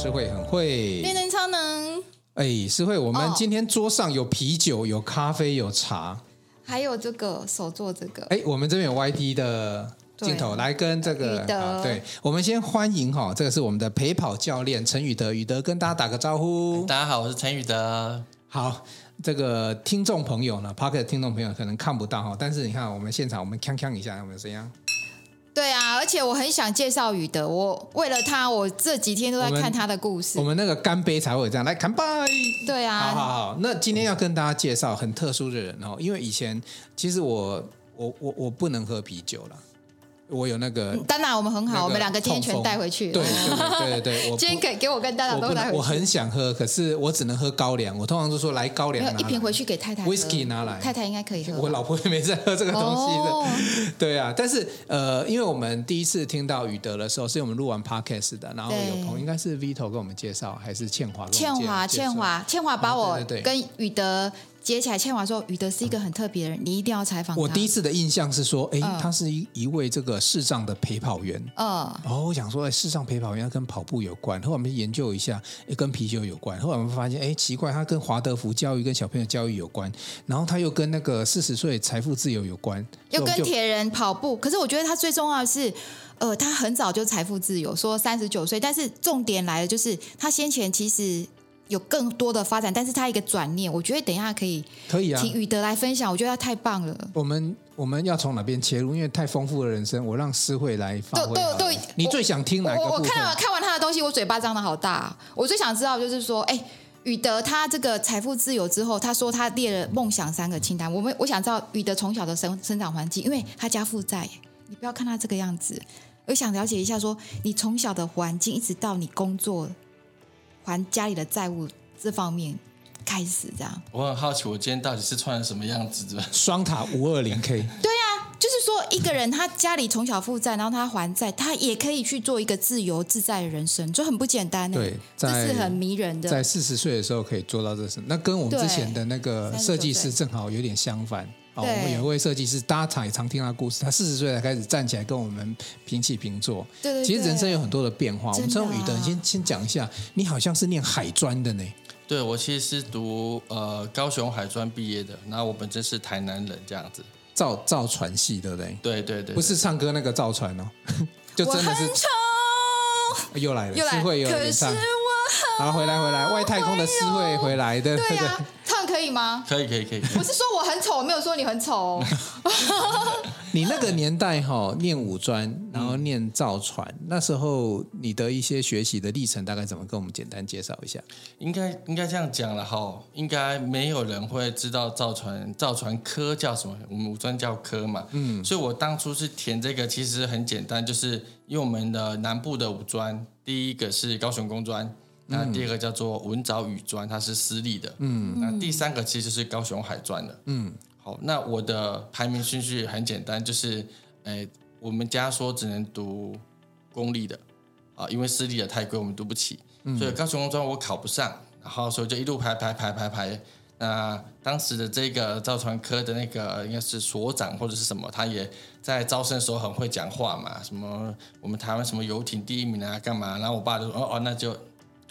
诗慧很会，练能超能。哎，诗慧，我们今天桌上有啤酒、有咖啡、有茶，还有这个手做这个。哎，我们这边有 YT 的镜头来跟这个，对，我们先欢迎哈，这个是我们的陪跑教练陈宇德，宇德跟大家打个招呼。大家好，我是陈宇德。好，这个听众朋友呢，Podcast 听众朋友可能看不到哈，但是你看我们现场，我们锵锵一下，有没有声音？对啊，而且我很想介绍宇德，我为了他，我这几天都在看他的故事。我们，我们那个干杯才会有这样来干杯。对啊，好好好，那今天要跟大家介绍很特殊的人哦，因为以前其实我我我我不能喝啤酒了。我有那个，丹娜我们很好，我们两个今天全带回去。对对对对，今天给给我跟丹娜都带回去。我很想喝，可是我只能喝高粱。我通常都说来高粱，一瓶回去给太太。Whisky 拿来，太太应该可以喝。我老婆也没在喝这个东西的。对啊，但是呃，因为我们第一次听到宇德的时候，是我们录完 Podcast 的，然后有朋友应该是 Vito 跟我们介绍，还是倩华？倩华，倩华，倩华把我跟宇德。接起来，倩华说：“宇德是一个很特别的人，你一定要采访他。”我第一次的印象是说：“哎，他是一一位这个视障的陪跑员。”嗯，哦，我想说，哎，视障陪跑员要跟跑步有关。后来我们研究一下，哎，跟啤酒有关。后来我们发现，哎，奇怪，他跟华德福教育、跟小朋友教育有关。然后他又跟那个四十岁财富自由有关，又跟铁人跑步。可是我觉得他最重要的是，呃，他很早就财富自由，说三十九岁。但是重点来了，就是他先前其实。有更多的发展，但是他一个转念，我觉得等一下可以可以啊，请宇德来分享，我觉得他太棒了。我们我们要从哪边切入？因为太丰富的人生，我让诗慧来发挥。对对对，你最想听哪个？我，我看了看完他的东西，我嘴巴张的好大。我最想知道就是说，哎，宇德他这个财富自由之后，他说他列了梦想三个清单。我们我想知道宇德从小的生生长环境，因为他家负债，你不要看他这个样子。我想了解一下说，说你从小的环境一直到你工作。还家里的债务这方面开始这样，我很好奇，我今天到底是穿什么样子的？双塔五二零 K。对啊，就是说一个人他家里从小负债，然后他还债，他也可以去做一个自由自在的人生，就很不简单。对，这是很迷人的。在四十岁的时候可以做到这事，那跟我们之前的那个设计师正好有点相反。哦，我们有一位设计师，大家常也常听他故事。他四十岁才开始站起来跟我们平起平坐。对对对。其实人生有很多的变化。我们从宇德，你先先讲一下，你好像是念海专的呢。对，我其实是读呃高雄海专毕业的。然后我本身是台南人，这样子。造造船系，对不对？对对对。不是唱歌那个造船哦，就真的是。又来了，诗慧有点唱。好，回来回来，外太空的思维回来的。对呀。唱可以吗？可以可以可以。我是说我很丑，我没有说你很丑哦。你那个年代哈，念五专，然后念造船，嗯、那时候你的一些学习的历程大概怎么？跟我们简单介绍一下。应该应该这样讲了哈，应该没有人会知道造船造船科叫什么，我们五专叫科嘛。嗯，所以我当初是填这个，其实很简单，就是因为我们的南部的五专，第一个是高雄工专。那第二个叫做文藻语专，它是私立的。嗯，那第三个其实是高雄海专的。嗯，好，那我的排名顺序很简单，就是，诶，我们家说只能读公立的，啊，因为私立的太贵，我们读不起，嗯所以高雄工专我考不上，然后所以就一路排排排排排。那当时的这个造船科的那个应该是所长或者是什么，他也在招生的时候很会讲话嘛，什么我们台湾什么游艇第一名啊，干嘛？然后我爸就说，哦哦，那就。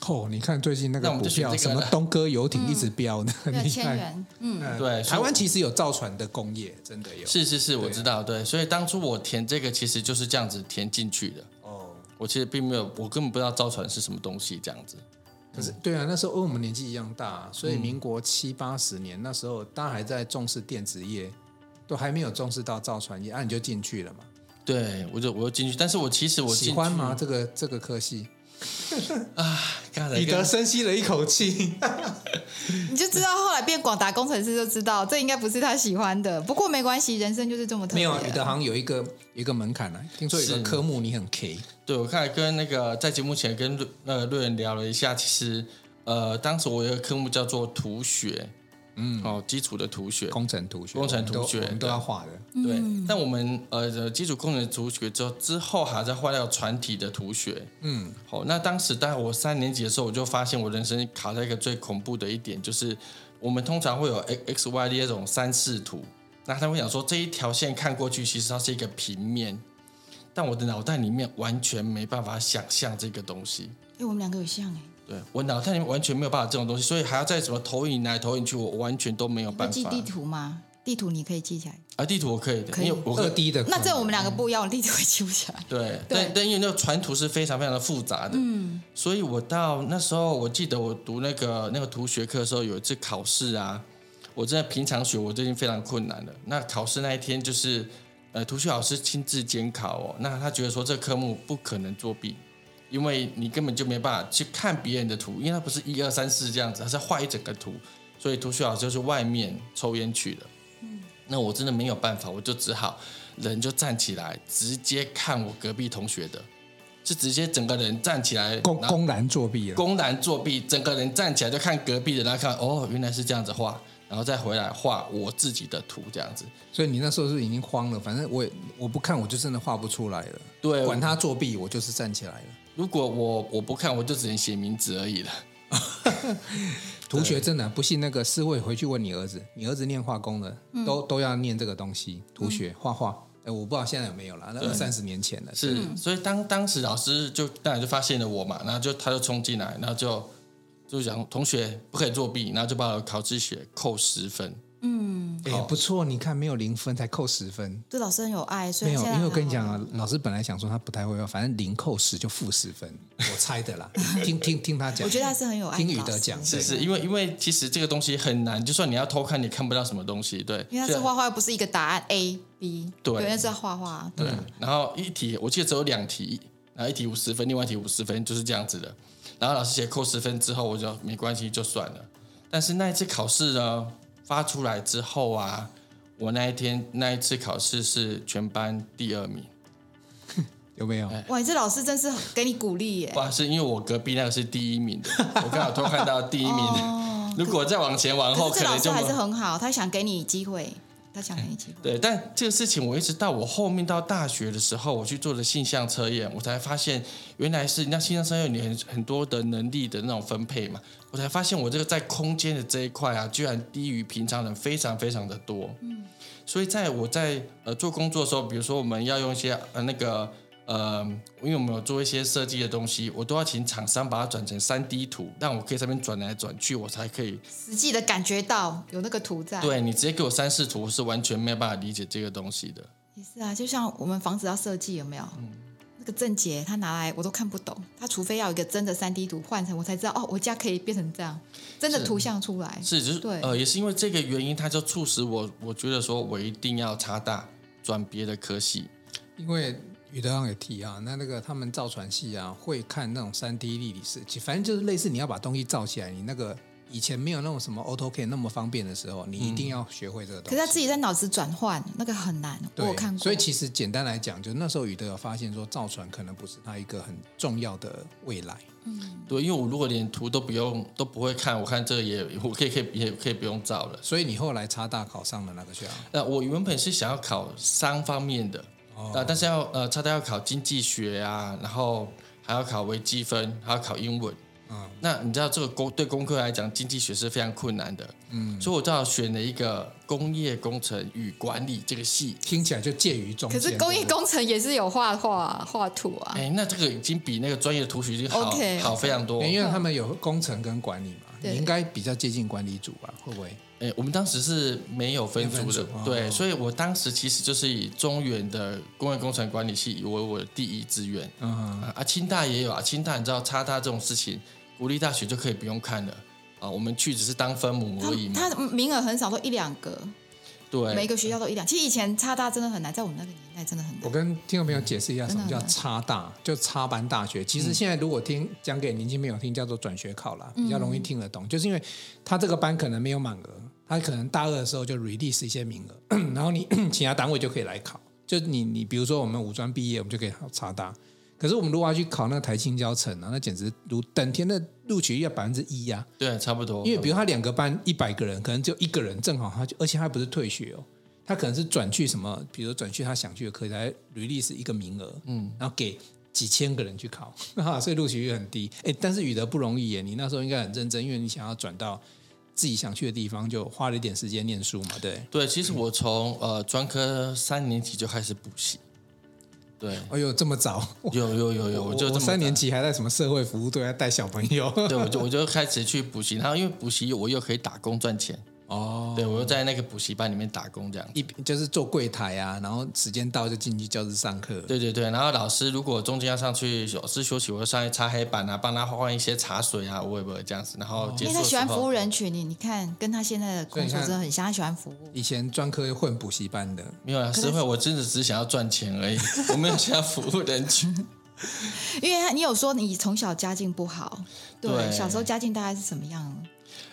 哦，你看最近那个股票，什么东哥游艇一直飙的，很厉害。嗯，对，台湾其实有造船的工业，真的有。是是是，我知道，对，所以当初我填这个其实就是这样子填进去的。哦，我其实并没有，我根本不知道造船是什么东西，这样子。可是，对啊，那时候跟我们年纪一样大，所以民国七八十年那时候，大家还在重视电子业，都还没有重视到造船业，啊，你就进去了嘛？对，我就我就进去，但是我其实我喜欢吗？这个这个科系？啊！彼得深吸了一口气，你就知道后来变广达工程师，就知道这应该不是他喜欢的。不过没关系，人生就是这么特别。没有，彼得好像有一个有一个门槛呢。听说有个科目你很 K。对，我看跟那个在节目前跟那个瑞恩聊了一下，其实呃，当时我有一个科目叫做图学。嗯，哦，基础的图学，工程图学，工程图学都，都要画的。对，但我们呃，基础工程图学之后，之后还在画到船体的图学。嗯，好，那当时大概我三年级的时候，我就发现我人生卡在一个最恐怖的一点，就是我们通常会有 x y d 这种三视图，那他会想说这一条线看过去，其实它是一个平面。但我的脑袋里面完全没办法想象这个东西。哎，我们两个有像哎。对，我脑袋里面完全没有办法这种东西，所以还要再什么投影来投影去，我完全都没有办法。记地图吗？地图你可以记起来。啊，地图我可以的，可以因为我二 D 的。那这我们两个不一样，地图也记不起来。对，但但因为那个传图是非常非常的复杂的，嗯，所以我到那时候，我记得我读那个那个图学课的时候，有一次考试啊，我真的平常学我最近非常困难的。那考试那一天就是，呃，图学老师亲自监考哦，那他觉得说这科目不可能作弊。因为你根本就没办法去看别人的图，因为它不是一二三四这样子，它是画一整个图，所以图学老师就是外面抽烟去了。嗯，那我真的没有办法，我就只好人就站起来，直接看我隔壁同学的，是直接整个人站起来，公公然作弊了，公然作弊，整个人站起来就看隔壁的，然后看哦，原来是这样子画，然后再回来画我自己的图这样子。所以你那时候是已经慌了，反正我也我不看，我就真的画不出来了。对，管他作弊，我就是站起来了。如果我我不看，我就只能写名字而已了。图学真的不信那个四位，回去问你儿子，你儿子念化工的，嗯、都都要念这个东西，图学画画。哎，我不知道现在有没有了，那二三十年前了。是，所以当当时老师就当然就发现了我嘛，然后就他就冲进来，然后就就讲同学不可以作弊，然后就把我考试写扣十分。嗯，哎，不错，你看没有零分才扣十分，对老师很有爱。所以没有，因为我跟你讲啊，老师本来想说他不太会，反正零扣十就负十分，我猜的啦。听听听他讲，我觉得他是很有爱。听宇德讲，是是，因为因为其实这个东西很难，就算你要偷看，你看不到什么东西，对。因为他是画画，又不是一个答案 A B，对，原来是要画画。对，然后一题我记得只有两题，然后一题五十分，另外一题五十分，就是这样子的。然后老师写扣十分之后，我就没关系，就算了。但是那一次考试呢？发出来之后啊，我那一天那一次考试是全班第二名，有没有？哇，你这老师真是给你鼓励耶！哇，是因为我隔壁那个是第一名的，我刚好偷看到第一名的。哦、如果再往前往后，可能就还是很好，他想给你机会。对，但这个事情我一直到我后面到大学的时候，我去做的性向测验，我才发现原来是那性向测验你很很多的能力的那种分配嘛，我才发现我这个在空间的这一块啊，居然低于平常人非常非常的多。嗯，所以在我在呃做工作的时候，比如说我们要用一些呃那个。呃，因为我们有做一些设计的东西，我都要请厂商把它转成三 D 图，让我可以在这边转来转去，我才可以实际的感觉到有那个图在。对，你直接给我三视图，我是完全没有办法理解这个东西的。也是啊，就像我们房子要设计，有没有？嗯。那个正解他拿来我都看不懂，他除非要有一个真的三 D 图换成，我才知道哦，我家可以变成这样，真的图像出来。是，就是对。呃，也是因为这个原因，他就促使我，我觉得说我一定要插大转别的科系，因为。宇德刚也提啊，那那个他们造船系啊，会看那种三 D 立体设计，反正就是类似你要把东西造起来，你那个以前没有那种什么 AutoCAD 那么方便的时候，你一定要学会这个东西。可是他自己在脑子转换，那个很难。我有看过。所以其实简单来讲，就那时候宇德有发现说，造船可能不是他一个很重要的未来。嗯，对，因为我如果连图都不用都不会看，我看这个也我可以可以也可以不用造了。所以你后来插大考上了那个学校？那我原本是想要考三方面的。呃，但是要呃，插大要考经济学啊，然后还要考微积分，还要考英文。嗯，那你知道这个工对工科来讲，经济学是非常困难的。嗯，所以我就要选了一个工业工程与管理这个系，听起来就介于中间。可是工业工程也是有画画画图啊。哎，那这个已经比那个专业的图学已经好 okay, 好非常多，因为他们有工程跟管理嘛，对你应该比较接近管理组吧？会不会？哎，我们当时是没有分组的，组对，哦、所以我当时其实就是以中原的工业工程管理系为我的第一志愿。嗯哼啊，清大也有啊，清大你知道，差大这种事情，国立大学就可以不用看了啊，我们去只是当分母而已嘛。他名额很少，都一两个。对，每个学校都一两。其实以前插大真的很难，在我们那个年代真的很难。我跟听众朋友解释一下，什么叫插大？就插班大学。其实现在如果听讲给年轻朋友听，叫做转学考啦，比较容易听得懂。嗯、就是因为他这个班可能没有满额。他可能大二的时候就 release 一些名额，然后你 其他单位就可以来考。就你你比如说我们五专毕业，我们就可以考插大。可是我们如果要去考那个台清交成啊，那简直如等天的录取率要百分之一呀。对，差不多。因为比如他两个班一百个人，可能就一个人正好他就，而且他不是退学哦，他可能是转去什么，比如转去他想去的科来 release 一个名额，嗯，然后给几千个人去考，所以录取率很低。哎，但是宇德不容易耶，你那时候应该很认真，因为你想要转到。自己想去的地方，就花了一点时间念书嘛，对。对，其实我从呃专科三年级就开始补习，对，哎呦，这么早？有有有有，我就我三年级还在什么社会服务队，还带小朋友。对，我就我就开始去补习，然后因为补习我又可以打工赚钱。哦，对，我又在那个补习班里面打工，这样一就是做柜台啊，然后时间到就进去教室上课。对对对，然后老师如果中间要上去，老师休息，我就上去擦黑板啊，帮他换一些茶水啊，我也不会这样子。然后结束，因为他喜欢服务人群，你你看跟他现在的工作真的很像，他喜欢服务。以前专科混补习班的，没有啊，师慧，我真的只想要赚钱而已，我没有想要服务人群。因为你有说你从小家境不好，对，对小时候家境大概是什么样？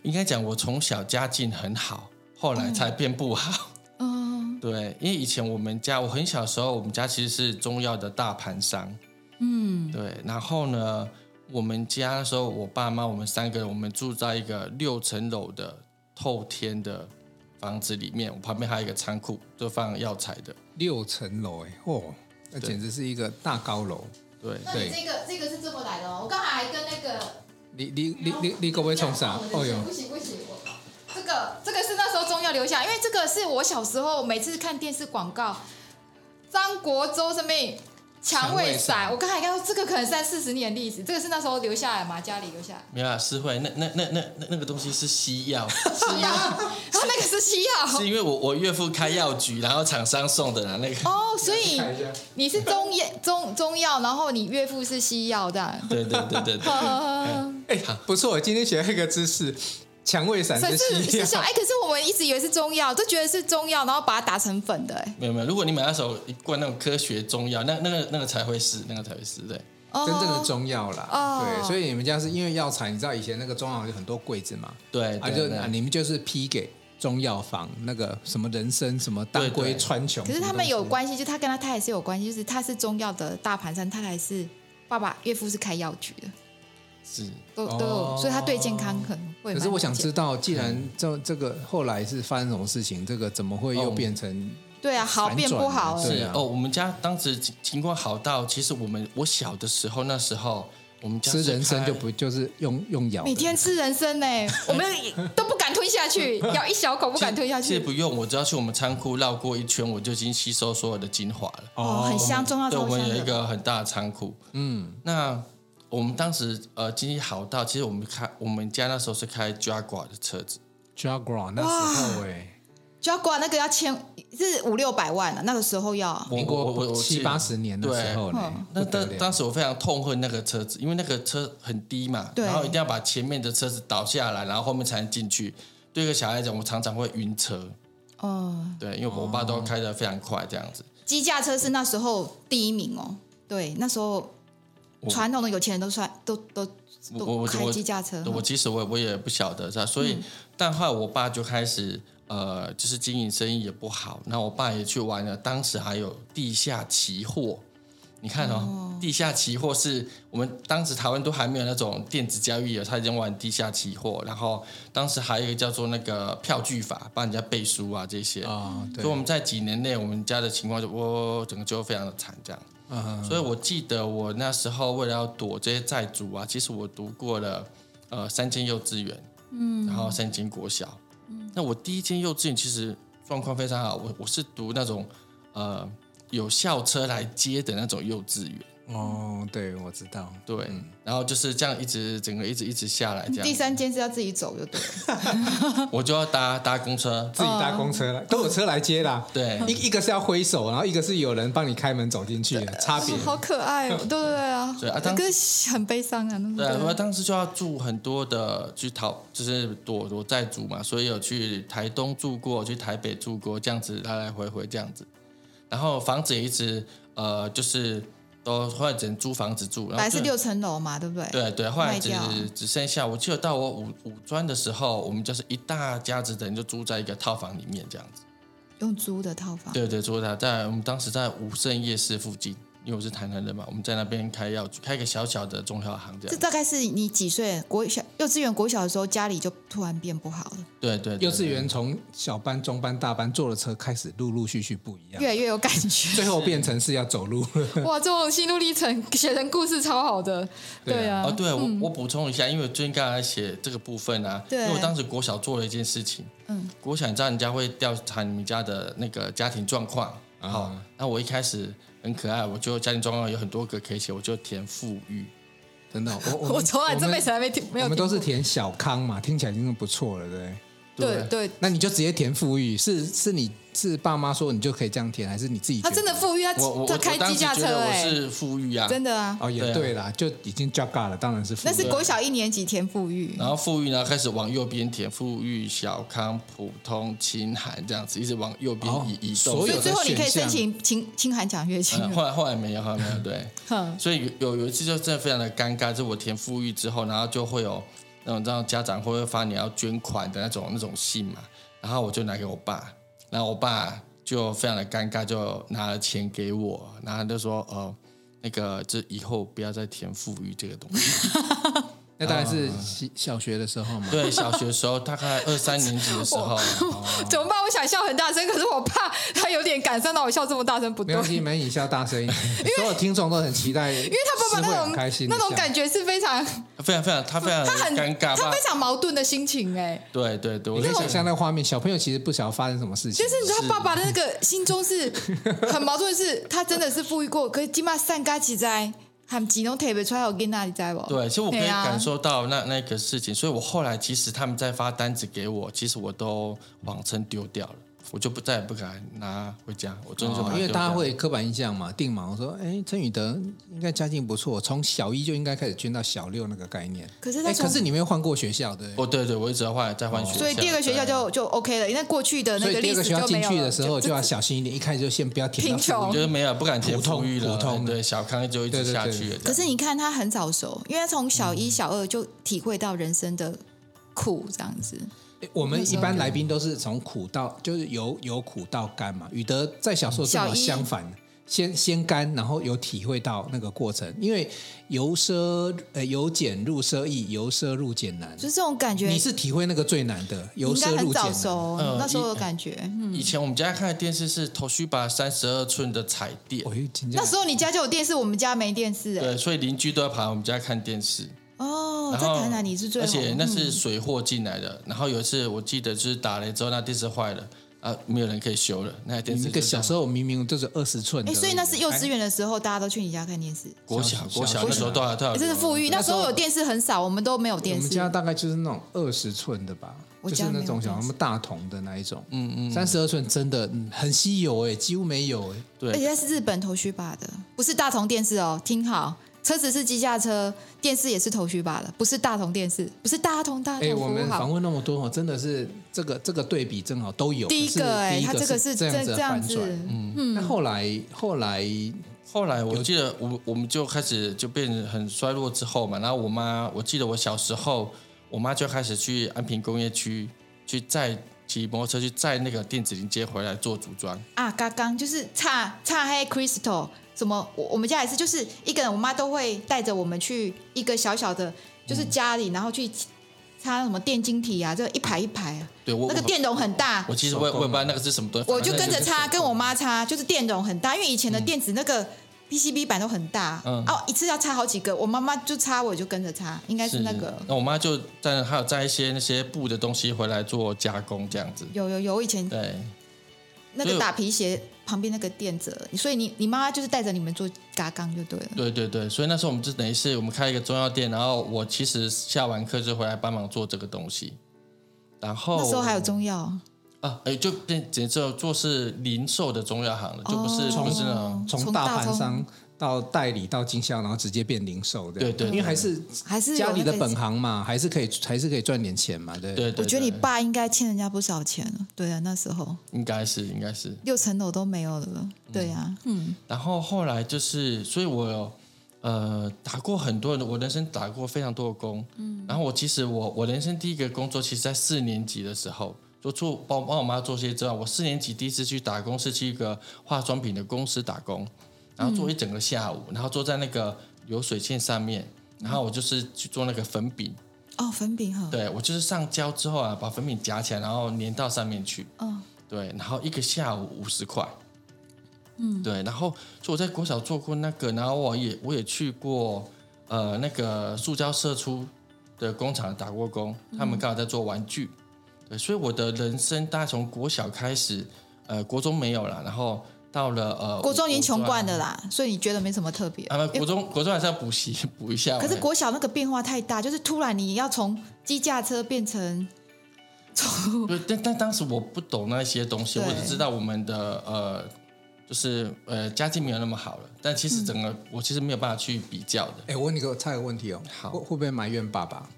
应该讲我从小家境很好。后来才变不好，嗯，对，因为以前我们家我很小的时候，我们家其实是中药的大盘商，嗯，对，然后呢，我们家的时候，我爸妈我们三个人，我们住在一个六层楼的透天的房子里面，我旁边还有一个仓库，就放药材的。六层楼，哎，嚯，那简直是一个大高楼。对，那你这个这个是这么来的哦，我刚才还跟那个，你你你你你可不可以冲啥？哦哟，不行不行。这个这个是那时候中药留下，因为这个是我小时候每次看电视广告，张国周什么蔷薇散，我刚才看到这个可能三四十年的历史，这个是那时候留下来嘛，家里留下来。没有啊，是会，那那那那那那个东西是西药，西药，他那个是西药，是因为我我岳父开药局，然后厂商送的啦，那个。哦，所以你是中药中中药，然后你岳父是西药这样。对对对对对。哎，不错，我今天学了一个知识。蔷薇散是西药，哎，可是我们一直以为是中药，都觉得是中药，然后把它打成粉的，哎，没有没有，如果你买那首一罐那种科学中药，那那个那个才会是，那个才会是，对，真正的中药啦，哦、对，所以你们家是因为药材，你知道以前那个中药有很多柜子嘛，对，啊就你们就是批给中药房那个什么人参什么当归川穹，可是他们有关系，就他跟他太太是有关系，就是他是中药的大盘山，他还是爸爸岳父是开药局的。是，都都有，所以他对健康可能会。可是我想知道，既然这这个后来是发生什么事情，这个怎么会又变成？对啊，好变不好。是哦，我们家当时情况好到，其实我们我小的时候，那时候我们家吃人参就不就是用用咬，每天吃人参呢，我们都不敢吞下去，咬一小口不敢吞下去。其实不用，我只要去我们仓库绕过一圈，我就已经吸收所有的精华了。哦，很香，中药。对，我们有一个很大的仓库。嗯，那。我们当时呃经济好到，其实我们开我们家那时候是开 Jaguar 的车子，Jaguar 那时候哎，Jaguar 那个要千是五六百万了，那个时候要民国七八十年的时候呢。那当当时我非常痛恨那个车子，因为那个车很低嘛，然后一定要把前面的车子倒下来，然后后面才能进去。对一个小孩来讲，我常常会晕车。哦，对，因为我爸都开得非常快，这样子。机架车是那时候第一名哦，对，那时候。传统的有钱人都算都都都开机驾车。我其实我我也不晓得，是吧？所以，嗯、但后来我爸就开始呃，就是经营生意也不好。那我爸也去玩了，当时还有地下期货。你看哦，哦地下期货是我们当时台湾都还没有那种电子交易的，他已经玩地下期货。然后当时还有一个叫做那个票据法，帮人家背书啊这些。啊、哦，所以我们在几年内，我们家的情况就我整个就非常的惨，这样。所以，我记得我那时候为了要躲这些债主啊，其实我读过了呃三间幼稚园，嗯，然后三间国小。嗯，那我第一间幼稚园其实状况非常好，我我是读那种呃有校车来接的那种幼稚园。哦，对，我知道，对，嗯、然后就是这样一直整个一直一直下来，这样。第三间是要自己走就对了，我就要搭搭公车，自己搭公车了，都有车来接啦。对，一一个是要挥手，然后一个是有人帮你开门走进去的，差别。好可爱哦，对 对对啊，对啊，当时很悲伤啊，对啊，我当时就要住很多的去逃，就是躲躲债主嘛，所以有去台东住过，去台北住过，这样子来来回回这样子，然后房子也一直呃就是。都后来只能租房子住，本来是六层楼嘛，对不对？对对，后来只只剩下，我记得到我五五专的时候，我们就是一大家子的人就住在一个套房里面，这样子。用租的套房？对对，租的，在我们当时在武圣夜市附近。因为我是台南人嘛，我们在那边开药局，开一个小小的中药行这样。这大概是你几岁？国小、幼稚园、国小的时候，家里就突然变不好了。对对，幼稚园从小班、中班、大班坐了车开始，陆陆续续不一样，越来越有感觉，最后变成是要走路。哇，这种心路历程写成故事超好的。对啊，哦，对我我补充一下，因为最近刚才写这个部分啊，因为我当时国小做了一件事情。嗯，国小你知道人家会调查你们家的那个家庭状况。好，那我一开始很可爱，我就家庭状况有很多个可以写，我就填富裕。真的，我我从来这辈子还没听，没有。我们都是填小康嘛，听起来已经不错了，对。对对，那你就直接填富裕，是是你是爸妈说你就可以这样填，还是你自己？他真的富裕，他他开机驾车哎，是富裕啊，真的啊。哦，也对啦，就已经加嘎了，当然是富裕。那是国小一年级填富裕，然后富裕呢开始往右边填富裕、小康、普通、清寒这样子，一直往右边移移动。所以最后你可以申请清清寒奖学金。后来后来没有，后来没有对。所以有有一次就真的非常的尴尬，就我填富裕之后，然后就会有那种让家长会不会发你要捐款的那种那种信嘛。然后我就拿给我爸，然后我爸就非常的尴尬，就拿了钱给我，然后他就说：“呃，那个，这以后不要再填富裕这个东西。”那大概是小学的时候嘛？对，小学的时候，大概二三年级的时候。怎么办？我想笑很大声，可是我怕他有点感伤到我笑这么大声不对。没关系，没你笑大声一点。所有听众都很期待，因为他爸爸那种开心那种感觉是非常非常非常他非常 他很尴尬，他非常矛盾的心情哎。对对对，你可以想象那个画面，小朋友其实不晓得发生什么事情。就是你知道，他爸爸的那个心中是很矛盾，是他真的是富裕过，可是起码善加起在。他们只能特别出来，我跟那里在不？对，其实我可以感受到那那个事情，所以我后来其实他们在发单子给我，其实我都谎称丢掉了。我就不再也不敢拿回家，我真的就因为大家会刻板印象嘛，定嘛。我说，哎，陈宇德应该家境不错，从小一就应该开始捐到小六那个概念。可是，他，可是你没有换过学校对。哦，对对，我一直要换，再换学校。所以第二个学校就就 OK 了，因为过去的那个历史就没有。所以第二个学校进去的时候就要小心一点，一开始就先不要填。贫穷就是没有不敢填富裕了，普通对小康就一直下去。可是你看他很早熟，因为从小一小二就体会到人生的苦，这样子。我们一般来宾都是从苦到，就是由由苦到甘嘛。宇德在小时候正好相反，先先甘，然后有体会到那个过程。因为由奢呃由俭入奢易，由奢入俭难，就是这种感觉。你是体会那个最难的，由奢入俭难。嗯，那时候的感觉。以前我们家看的电视是 Toshiba 三十二寸的彩电，那时候你家就有电视，我们家没电视。对，所以邻居都要跑我们家看电视。哦，在台南你是最，而且那是水货进来的。然后有一次我记得就是打雷之后，那电视坏了啊，没有人可以修了。那台电视，那个小时候明明就是二十寸。哎，所以那是幼稚园的时候，大家都去你家看电视。国小国小那时候多少多少。这是富裕，那时候有电视很少，我们都没有电视。我们家大概就是那种二十寸的吧，就是那种小什么大同的那一种。嗯嗯，三十二寸真的很稀有哎，几乎没有哎。对，而且它是日本 Toshiba 的，不是大同电视哦，听好。车子是机架车，电视也是头绪吧的，不是大同电视，不是大同大同。哎，我们访问那么多，真的是这个这个对比正好都有。第一个哎，他这个是这样这样子，嗯嗯。那后来后来后来，我记得我我们就开始就变得很衰落之后嘛，然后我妈，我记得我小时候，我妈就开始去安平工业区去载骑摩托车去载那个电子零件回来做组装。啊，刚刚就是差差黑 Crystal。什么？我我们家也是，就是一个人，我妈都会带着我们去一个小小的，就是家里，然后去擦什么电晶体啊，这一排一排啊。对，我那个电容很大。我其实我也我也不知道那个是什么东西。我就跟着擦，跟我妈擦，就是电容很大，因为以前的电子那个 PCB 板都很大，嗯，哦，一次要擦好几个，我妈妈就擦，我就跟着擦，应该是那个。那我妈就在还有摘一些那些布的东西回来做加工，这样子。有有有，以前对那个打皮鞋。旁边那个店子，所以你你妈妈就是带着你们做嘎钢就对了。对对对，所以那时候我们就等于是我们开一个中药店，然后我其实下完课就回来帮忙做这个东西。然后那时候还有中药啊，哎，就变只做做是零售的中药行了，就不是不是那种从大盘商。到代理到经销，然后直接变零售的，对对，因为还是还是家里的本行嘛，还是可以还是可以赚点钱嘛，对。对。我觉得你爸应该欠人家不少钱了，对啊，那时候。应该是应该是。六层楼都没有了，对呀，嗯。然后后来就是，所以我有呃打过很多人，我人生打过非常多的工，嗯。然后我其实我我人生第一个工作，其实在四年级的时候，就做帮帮我妈做些之外，我四年级第一次去打工是去一个化妆品的公司打工。然后做一整个下午，然后坐在那个流水线上面，然后我就是去做那个粉饼。哦，粉饼哈。对，我就是上胶之后啊，把粉饼夹起来，然后粘到上面去。哦。对，然后一个下午五十块。嗯。对，然后就我在国小做过那个，然后我也我也去过呃那个塑胶社出的工厂打过工，他们刚好在做玩具。对，所以我的人生大概从国小开始，呃，国中没有了，然后。到了呃，国中已经穷惯的啦，所以你觉得没什么特别。啊，国中国中还是要补习补一下。可是国小那个变化太大，就是突然你要从机驾车变成从……对，但但当时我不懂那些东西，我只知道我们的呃，就是呃家境没有那么好了。但其实整个、嗯、我其实没有办法去比较的。哎，我问你个差个问题哦，好，会不会埋怨爸爸？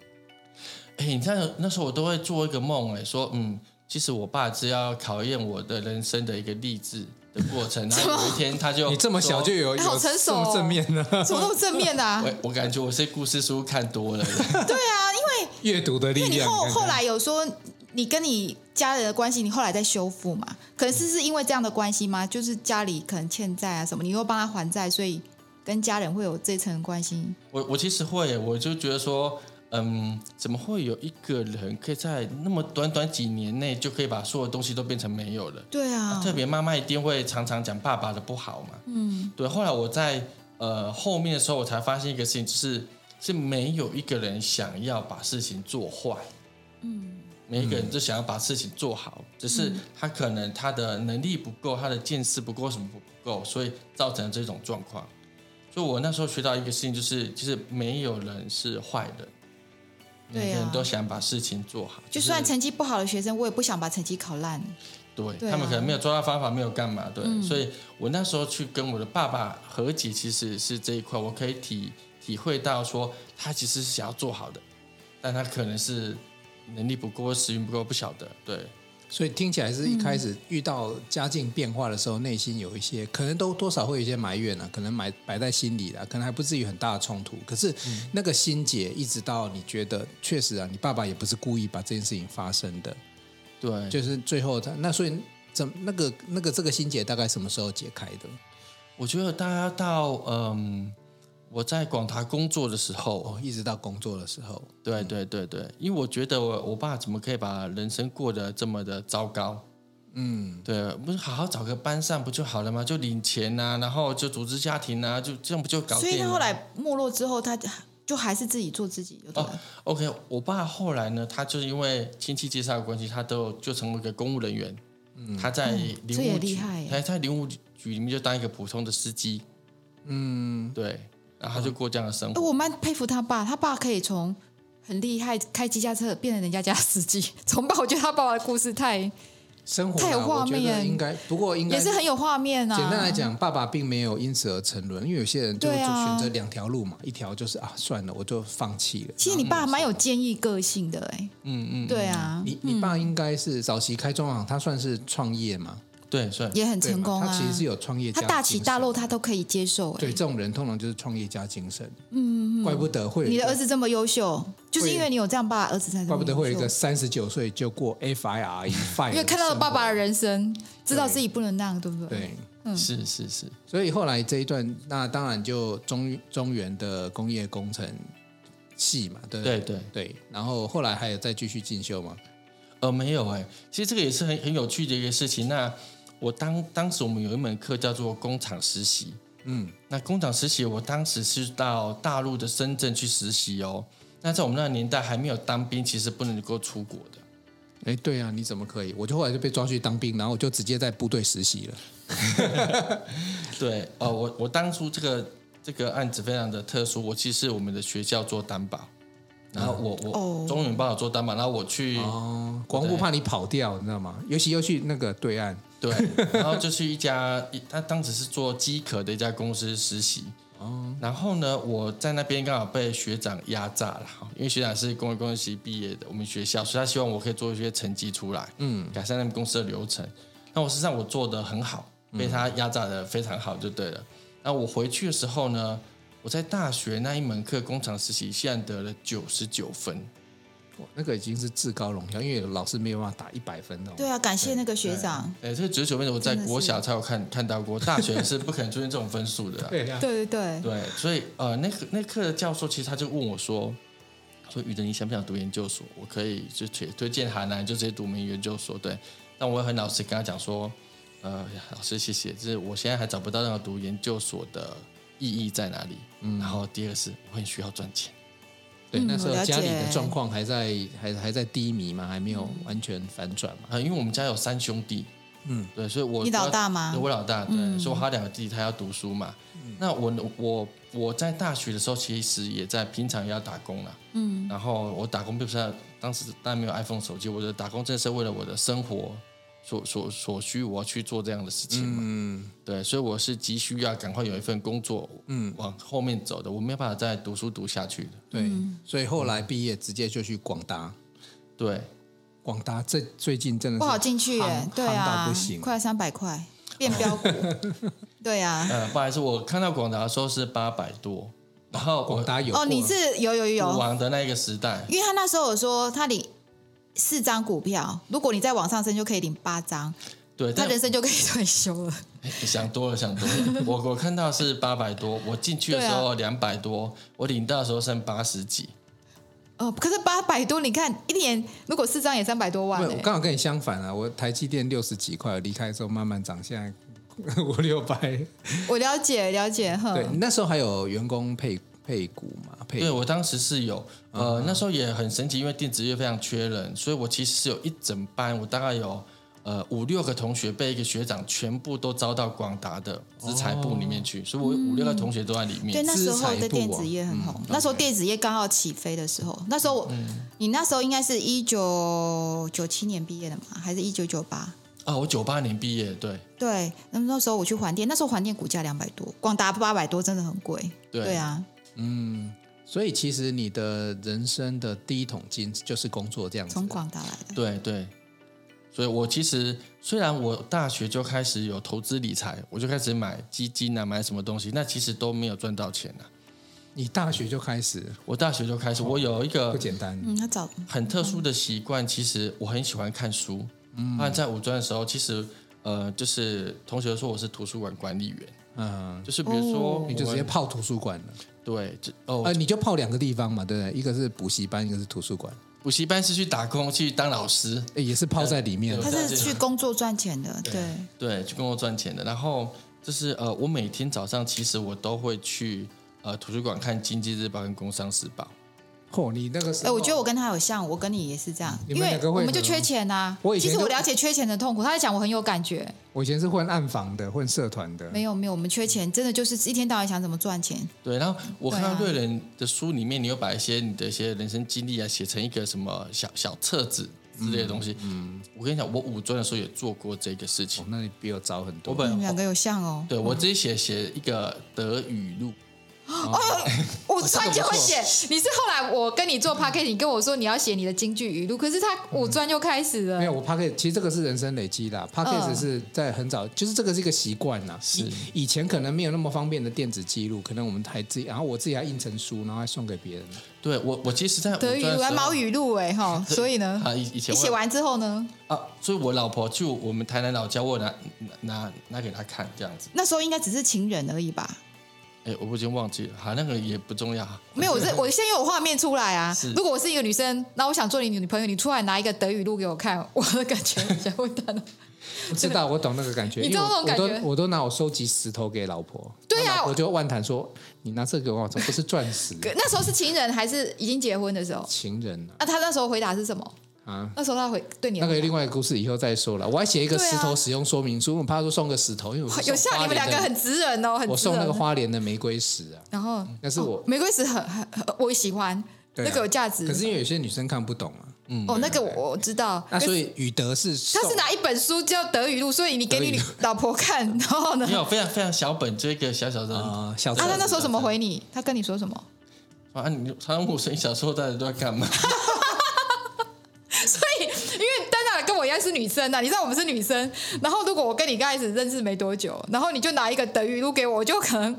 哎，你看那时候我都会做一个梦，哎，说嗯。其实我爸是要考验我的人生的一个励志的过程，然后有一天他就你这么小就有，有好成熟、哦，这么正面呢？怎么那么正面啊？我我感觉我是故事书看多了。对啊，因为阅读的力量。因为你后后来有说你跟你家人的关系，你后来在修复嘛？可能是是因为这样的关系吗？就是家里可能欠债啊什么，你又帮他还债，所以跟家人会有这层关系。我我其实会，我就觉得说。嗯，怎么会有一个人可以在那么短短几年内就可以把所有东西都变成没有了？对啊，特别妈妈一定会常常讲爸爸的不好嘛。嗯，对。后来我在呃后面的时候，我才发现一个事情，就是是没有一个人想要把事情做坏。嗯，每一个人都想要把事情做好，只是他可能他的能力不够，他的见识不够，什么不够，所以造成了这种状况。所以我那时候学到一个事情，就是其实没有人是坏人。每个人都想把事情做好，就算成绩不好的学生，我也不想把成绩考烂。对，他们可能没有抓到方法，没有干嘛，对。嗯，所以我那时候去跟我的爸爸和解，其实是这一块，我可以体体会到说，他其实是想要做好的，但他可能是能力不够，时运不够，不晓得，对。所以听起来是一开始遇到家境变化的时候，嗯、内心有一些可能都多少会有一些埋怨啊，可能埋摆在心里了，可能还不至于很大的冲突。可是那个心结，一直到你觉得确实啊，你爸爸也不是故意把这件事情发生的，对，就是最后他那所以怎那个那个这个心结大概什么时候解开的？我觉得大家到嗯。我在广达工作的时候，哦，一直到工作的时候，对对对对，因为我觉得我我爸怎么可以把人生过得这么的糟糕？嗯，对，不是好好找个班上不就好了吗？就领钱啊，然后就组织家庭啊，就这样不就搞定了？所以他后来没落之后，他就还是自己做自己。哦，OK，我爸后来呢，他就是因为亲戚介绍的关系，他都就成为一个公务人员。嗯，他在林务局，他在林务局里面就当一个普通的司机。嗯，对。然后他就过这样的生活。我蛮佩服他爸，他爸可以从很厉害开机驾车变成人家家司机。从爸，我觉得他爸爸的故事太生活太有画面，应该不过应该也是很有画面啊。简单来讲，爸爸并没有因此而沉沦，因为有些人就就选择两条路嘛，一条就是啊算了，我就放弃了。其实你爸蛮有坚毅个性的哎，嗯嗯，对啊，你你爸应该是早期开中行，他算是创业嘛。对，算也很成功啊。他其实是有创业家，他大起大落他都可以接受。对，这种人通常就是创业家精神。嗯，怪不得会。你的儿子这么优秀，就是因为你有这样爸儿子才。怪不得会有一个三十九岁就过 FIRE，因为看到了爸爸的人生，知道自己不能那样，对不对？对，嗯，是是是。所以后来这一段，那当然就中中原的工业工程系嘛，对对对对。然后后来还有再继续进修吗？呃，没有哎。其实这个也是很很有趣的一个事情。那我当当时我们有一门课叫做工厂实习，嗯，那工厂实习，我当时是到大陆的深圳去实习哦。那在我们那个年代还没有当兵，其实不能够出国的。哎，对啊，你怎么可以？我就后来就被抓去当兵，然后我就直接在部队实习了。对，哦，我我当初这个这个案子非常的特殊，我其实是我们的学校做担保。然后我我中原帮我做担保，然后我去哦，国防部怕你跑掉，你知道吗？尤其又去那个对岸，对，然后就去一家，他当时是做机壳的一家公司实习。哦，然后呢，我在那边刚好被学长压榨了，因为学长是工业工程系毕业的，我们学校，所以他希望我可以做一些成绩出来，嗯，改善他们公司的流程。那我实际上我做的很好，被他压榨的非常好，就对了。那我回去的时候呢？我在大学那一门课工厂实习，现在得了九十九分，那个已经是至高荣耀，因为老师没有办法打一百分哦。对啊，感谢那个学长。哎，这个九十九分，我在国小才有看看到过，大学是不可能出现这种分数的。对啊，对对对对，所以呃，那个那课的教授其实他就问我说：“说宇哲，你想不想读研究所？我可以就推推荐海南，就直接读名研究所。”对，但我也很老实跟他讲说：“呃，老师谢谢，就是我现在还找不到任何读研究所的。”意义在哪里？嗯，然后第二是我很需要赚钱。对，那时候家里的状况还在还还在低迷嘛，还没有完全反转嘛。啊，因为我们家有三兄弟，嗯，对，所以我你老大吗？我老大，对，嗯、所以我还有两个弟弟，他要读书嘛。嗯、那我我我在大学的时候，其实也在平常也要打工了。嗯，然后我打工并不是当时当然没有 iPhone 手机，我的打工真的是为了我的生活所所所需，我要去做这样的事情嘛。嗯，对，所以我是急需要赶快有一份工作，嗯，往后面走的，我没有办法再读书读下去的。对，所以后来毕业直接就去广达。对。广达这最近真的是不好进去耶，对啊，快三百块变标股，对啊。呃，不好意思，我看到广达说是八百多，然后广达有哦，你是有有有股王的那个时代，因为他那时候我说他领四张股票，如果你再往上升就可以领八张，对，他人生就可以退休了。想多了，想多了。我我看到是八百多，我进去的时候两百多，我领到的时候剩八十几。哦，可是八百多，你看一年如果四张也三百多万。我刚好跟你相反啊，我台积电六十几块，离开之后慢慢涨，现在五六百。我了解了解哈。对，那时候还有员工配配股嘛？配股对，我当时是有，呃，那时候也很神奇，因为电子业非常缺人，所以我其实是有一整班，我大概有。呃，五六个同学被一个学长全部都招到广达的资材部里面去，哦、所以我五六个同学都在里面。对，那时候的电子业很红，嗯、那时候电子业刚好起飞的时候，那时候我，嗯、你那时候应该是一九九七年毕业的嘛，还是一九九八？啊，我九八年毕业，对。对，那那时候我去环电，那时候环电股价两百多，广达八百多，真的很贵。对，对啊，嗯，所以其实你的人生的第一桶金就是工作这样子，从广达来的。对对。所以，我其实虽然我大学就开始有投资理财，我就开始买基金啊，买什么东西，那其实都没有赚到钱啊。你大学就开始？我大学就开始，我有一个不简单，嗯，他早很特殊的习惯，其实我很喜欢看书。嗯，在五专的时候，其实呃，就是同学说我是图书馆管理员，嗯，就是比如说你就直接泡图书馆了，对，这哦，呃，你就泡两个地方嘛，对不对？一个是补习班，一个是图书馆。补习班是去打工，去当老师，也是泡在里面。他是去工作赚钱的，对对，去工作赚钱的。然后就是呃，我每天早上其实我都会去呃图书馆看《经济日报》跟《工商时报》。嚯，你那个时候，哎，我觉得我跟他有像，我跟你也是这样，因为我们就缺钱呐。我以前其实我了解缺钱的痛苦，他在讲我很有感觉。我以前是混暗房的，混社团的。没有没有，我们缺钱，真的就是一天到晚想怎么赚钱。对，然后我看到瑞人的书里面，你有把一些你的一些人生经历啊，写成一个什么小小册子之类的东西。嗯，我跟你讲，我五专的时候也做过这个事情。那你比我早很多。我本两个有像哦。对，我自己写写一个德语录。哦，五专就会写。你是后来我跟你做 Podcast，你跟我说你要写你的京剧语录，可是他五专就开始了。没有，我 Podcast 其实这个是人生累积的。Podcast 是在很早，就是这个是一个习惯呐。是以前可能没有那么方便的电子记录，可能我们还自己，然后我自己还印成书，然后还送给别人。对我，我其实在德语完毛语录哎哈，所以呢，啊以以前你写完之后呢，啊，所以我老婆就我们台南老家，我拿拿拿给她看这样子。那时候应该只是情人而已吧。哎，我已经忘记了，好，那个也不重要。没有，我这我现在有画面出来啊。是如果我是一个女生，那我想做你女朋友，你出来拿一个德语录给我看，我的感觉很像会淡。我知道，我懂那个感觉。你知道那种感觉？我都我都拿我收集石头给老婆。对呀、啊，我就万谈说，你拿这个给我，这不是钻石。那时候是情人还是已经结婚的时候？情人啊。那、啊、他那时候回答是什么？啊，那时候他会对你那个另外一个故事以后再说了。我还写一个石头使用说明书，我怕说送个石头，因为我有像你们两个很直人哦，很我送那个花莲的玫瑰石啊。然后那是我玫瑰石很很我喜欢，那个有价值。可是因为有些女生看不懂啊。嗯。哦，那个我知道。那所以宇德是他是拿一本书叫德语录，所以你给你老婆看，然后呢？没有非常非常小本，这个小小的啊小。啊，他那时候怎么回你？他跟你说什么？啊，你他问我说你小时候大家都在干嘛？我一样是女生呐，你知道我们是女生。然后如果我跟你刚开始认识没多久，然后你就拿一个德语录给我，我就可能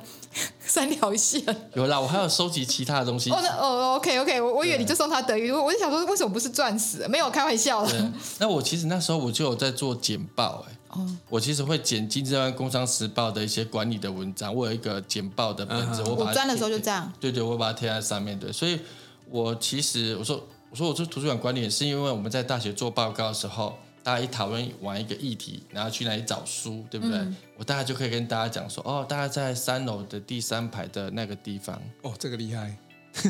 三条线。有啦，我还有收集其他的东西。哦，那哦，OK OK，我我以为你就送他德语录，我就想说为什么不是钻石？没有开玩笑的。那我其实那时候我就有在做简报，哎，哦，我其实会剪《经济日报》《工商时报》的一些管理的文章，我有一个简报的本子，我把它。我钻的时候就这样。对对，我把它贴在上面，对，所以我其实我说。我说我做图书馆管理也是因为我们在大学做报告的时候，大家一讨论完一个议题，然后去哪里找书，对不对？嗯、我大概就可以跟大家讲说，哦，大概在三楼的第三排的那个地方。哦，这个厉害。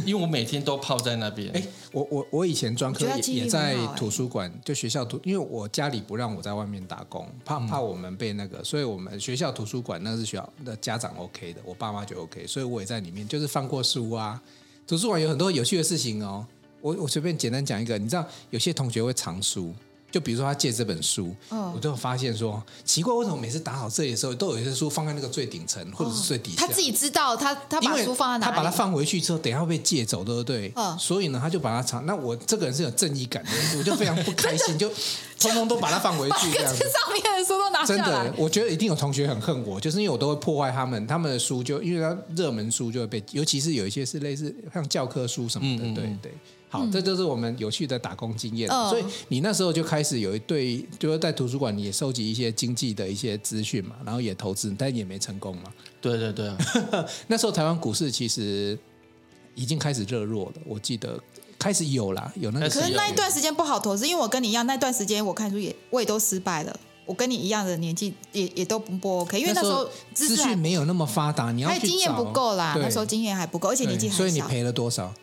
因为我每天都泡在那边。哎，我我我以前专科也也在图书馆，就学校图，因为我家里不让我在外面打工，怕怕我们被那个，所以我们学校图书馆那是学校的家长 OK 的，我爸妈就 OK，所以我也在里面，就是放过书啊。图书馆有很多有趣的事情哦，我我随便简单讲一个，你知道有些同学会藏书。就比如说他借这本书，哦、我就发现说奇怪，为什么每次打扫这里的时候，都有一些书放在那个最顶层或者是最底下？他自己知道，他他把书放在哪里？他把它放回去之后，等下会被借走，对不对？哦、所以呢，他就把它藏。那我这个人是有正义感的，我就非常不开心，就通通都把它放回去，这样子。上面的书都拿下来。真的，我觉得一定有同学很恨我，就是因为我都会破坏他们他们的书，就因为他热门书就会被，尤其是有一些是类似像教科书什么的，嗯嗯对对。好，这就是我们有趣的打工经验。嗯、所以你那时候就开始有一对，就是在图书馆，你也收集一些经济的一些资讯嘛，然后也投资，但也没成功嘛。对对对、啊，那时候台湾股市其实已经开始热络了，我记得开始有啦，有那个。可是那一段时间不好投资，因为我跟你一样，那段时间我看书也我也都失败了。我跟你一样的年纪，也也都不不 OK，因为那时候资讯没有那么发达，你要去经验不够啦。那时候经验还不够，而且年纪还小。所以你赔了多少？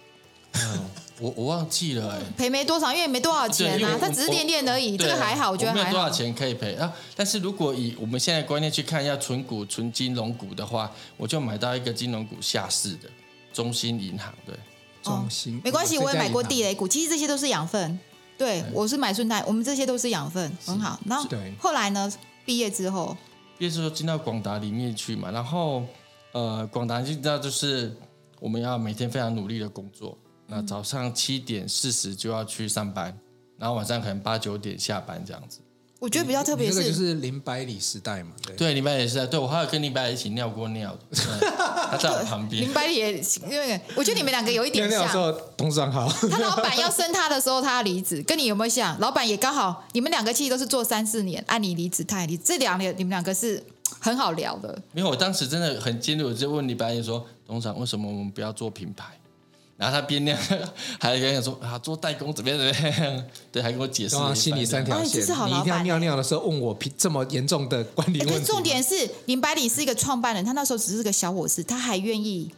嗯我我忘记了哎，赔没多少，因为没多少钱啊，他只是练练而已，这个还好，我觉得还好。没有多少钱可以赔啊，但是如果以我们现在观念去看，要存股、存金融股的话，我就买到一个金融股下市的中兴银行，对，中兴没关系，我也买过地雷股，其实这些都是养分。对，我是买顺泰，我们这些都是养分，很好。然后后来呢，毕业之后，毕业之后进到广达里面去嘛，然后呃，广达就知道就是我们要每天非常努力的工作。那早上七点四十就要去上班，然后晚上可能八九点下班这样子。我觉得比较特别是这个就是林百里时代嘛，对，对林百里时代，对我还有跟林百里一起尿过尿的，他在我旁边。林百里也因为我觉得你们两个有一点像。尿尿的时候，董事长好。他老板要升他的时候，他要离职，跟你有没有像？老板也刚好，你们两个其实都是做三四年，按你离职，他也离职，这两年你们两个是很好聊的。没有，我当时真的很尖锐，我就问林百里说：“董事长，为什么我们不要做品牌？”然后他边那样，还跟我说啊，做代工怎么样怎么样？对，还跟我解释。心里三条线。哦、你一定要尿尿的时候问我这么严重的管理问题。可重点是林百里是一个创办人，他那时候只是个小伙子，他还愿意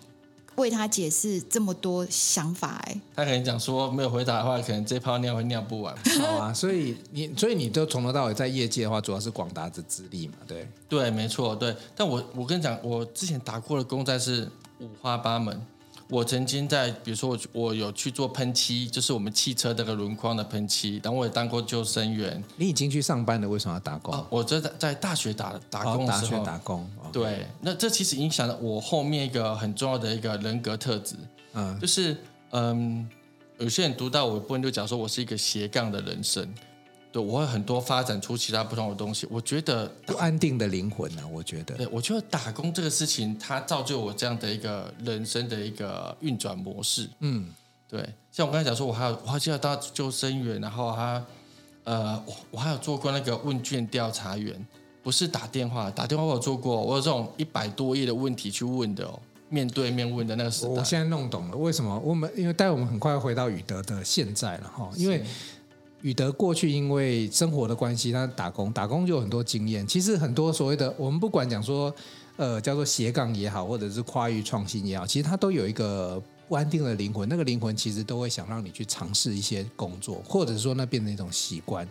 为他解释这么多想法。哎，他可能讲说没有回答的话，可能这泡尿会尿不完。好啊，所以你所以你都从头到尾在业界的话，主要是广达的资历嘛？对对，没错，对。但我我跟你讲，我之前打过的工在是五花八门。我曾经在，比如说我我有去做喷漆，就是我们汽车那个轮框的喷漆，然后我也当过救生员。你已经去上班了，为什么要打工？哦、我在在大学打打工的时候，大学打工。对.那这其实影响了我后面一个很重要的一个人格特质，嗯，就是嗯，有些人读到我部分就讲说我是一个斜杠的人生。我会很多发展出其他不同的东西，我觉得不安定的灵魂呢、啊，我觉得。对，我觉得打工这个事情，它造就我这样的一个人生的一个运转模式。嗯，对。像我刚才讲说，我还有我还记得当救生员，然后他呃，我我还有做过那个问卷调查员，不是打电话，打电话我有做过，我有这种一百多页的问题去问的哦，面对面问的那个时代。我现在弄懂了为什么我们，因为待会我们很快要回到宇德的现在了哈，因为。宇德过去因为生活的关系，他打工打工就有很多经验。其实很多所谓的我们不管讲说，呃，叫做斜杠也好，或者是跨域创新也好，其实他都有一个不安定的灵魂。那个灵魂其实都会想让你去尝试一些工作，或者说那变成一种习惯。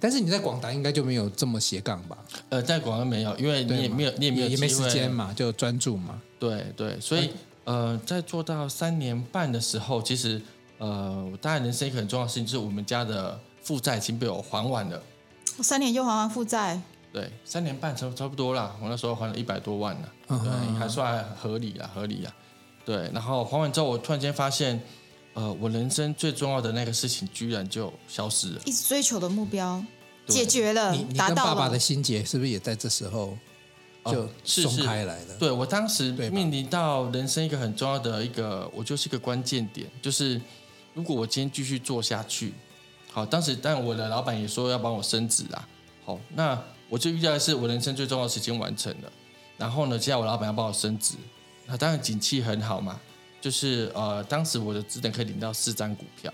但是你在广达应该就没有这么斜杠吧？呃，在广达没有，因为你也没有，你也没有，也没时间嘛，就专注嘛。对对，所以呃，在做到三年半的时候，其实。呃，我当然人生一个很重要的事情就是我们家的负债已经被我还完了。三年就还完负债？对，三年半差差不多啦。我那时候还了一百多万呢，对，还算合理啊，合理啊。对，然后还完之后，我突然间发现，呃，我人生最重要的那个事情居然就消失了。一直追求的目标解决了，你你跟爸爸的心结是不是也在这时候就松开来了？对，我当时面临到人生一个很重要的一个，我就是一个关键点，就是。如果我今天继续做下去，好，当时但我的老板也说要帮我升职啊，好，那我就遇到的是我人生最重要的时间完成了，然后呢，接下来我老板要帮我升职，那当然景气很好嘛，就是呃，当时我的资本可以领到四张股票，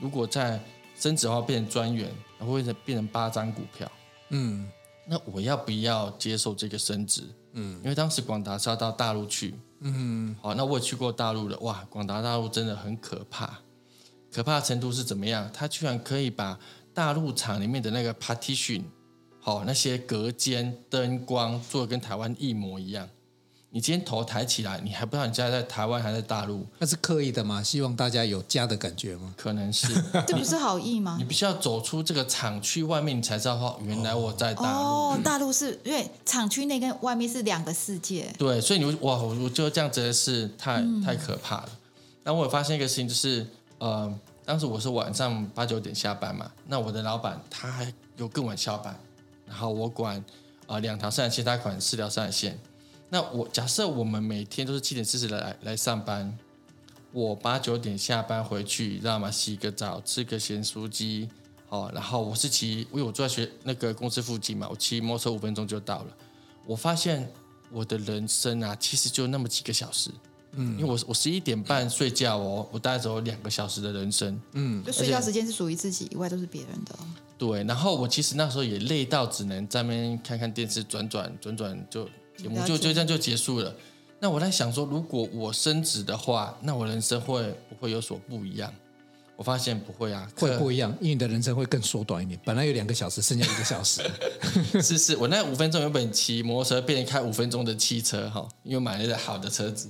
如果在升职的话变成专员，然后变成变成八张股票，嗯，那我要不要接受这个升职？嗯，因为当时广达是要到大陆去，嗯，好，那我也去过大陆了，哇，广达大陆真的很可怕，可怕的程度是怎么样？他居然可以把大陆厂里面的那个 partition，好，那些隔间灯光做的跟台湾一模一样。你今天头抬起来，你还不知道你家在台湾还是大陆？那是刻意的吗？希望大家有家的感觉吗？可能是，这不是好意吗？你必须要走出这个厂区外面，你才知道哦原来我在大陆。哦，大陆是因为厂区内跟外面是两个世界。对，所以你哇，我我觉得这样子的事太太可怕了。那、嗯、我有发现一个事情，就是呃，当时我是晚上八九点下班嘛，那我的老板他还有更晚下班，然后我管啊两条生产线，他管四条生产线。那我假设我们每天都是七点四十来来上班，我八九点下班回去，知道吗？洗个澡，吃个咸酥鸡，好，然后我是骑，因为我住在学那个公司附近嘛，我骑摩托车五分钟就到了。我发现我的人生啊，其实就那么几个小时，嗯，因为我我十一点半睡觉哦，我大概只有两个小时的人生，嗯，就睡觉时间是属于自己以外都是别人的。对，然后我其实那时候也累到只能在那边看看电视，转转转转就。节目就就这样就结束了。那我在想说，如果我升职的话，那我人生会不会有所不一样？我发现不会啊，会不一样，因为你的人生会更缩短一点。本来有两个小时，剩下一个小时。是是，我那五分钟原本骑摩托车，变成开五分钟的汽车哈，因为买了好的车子。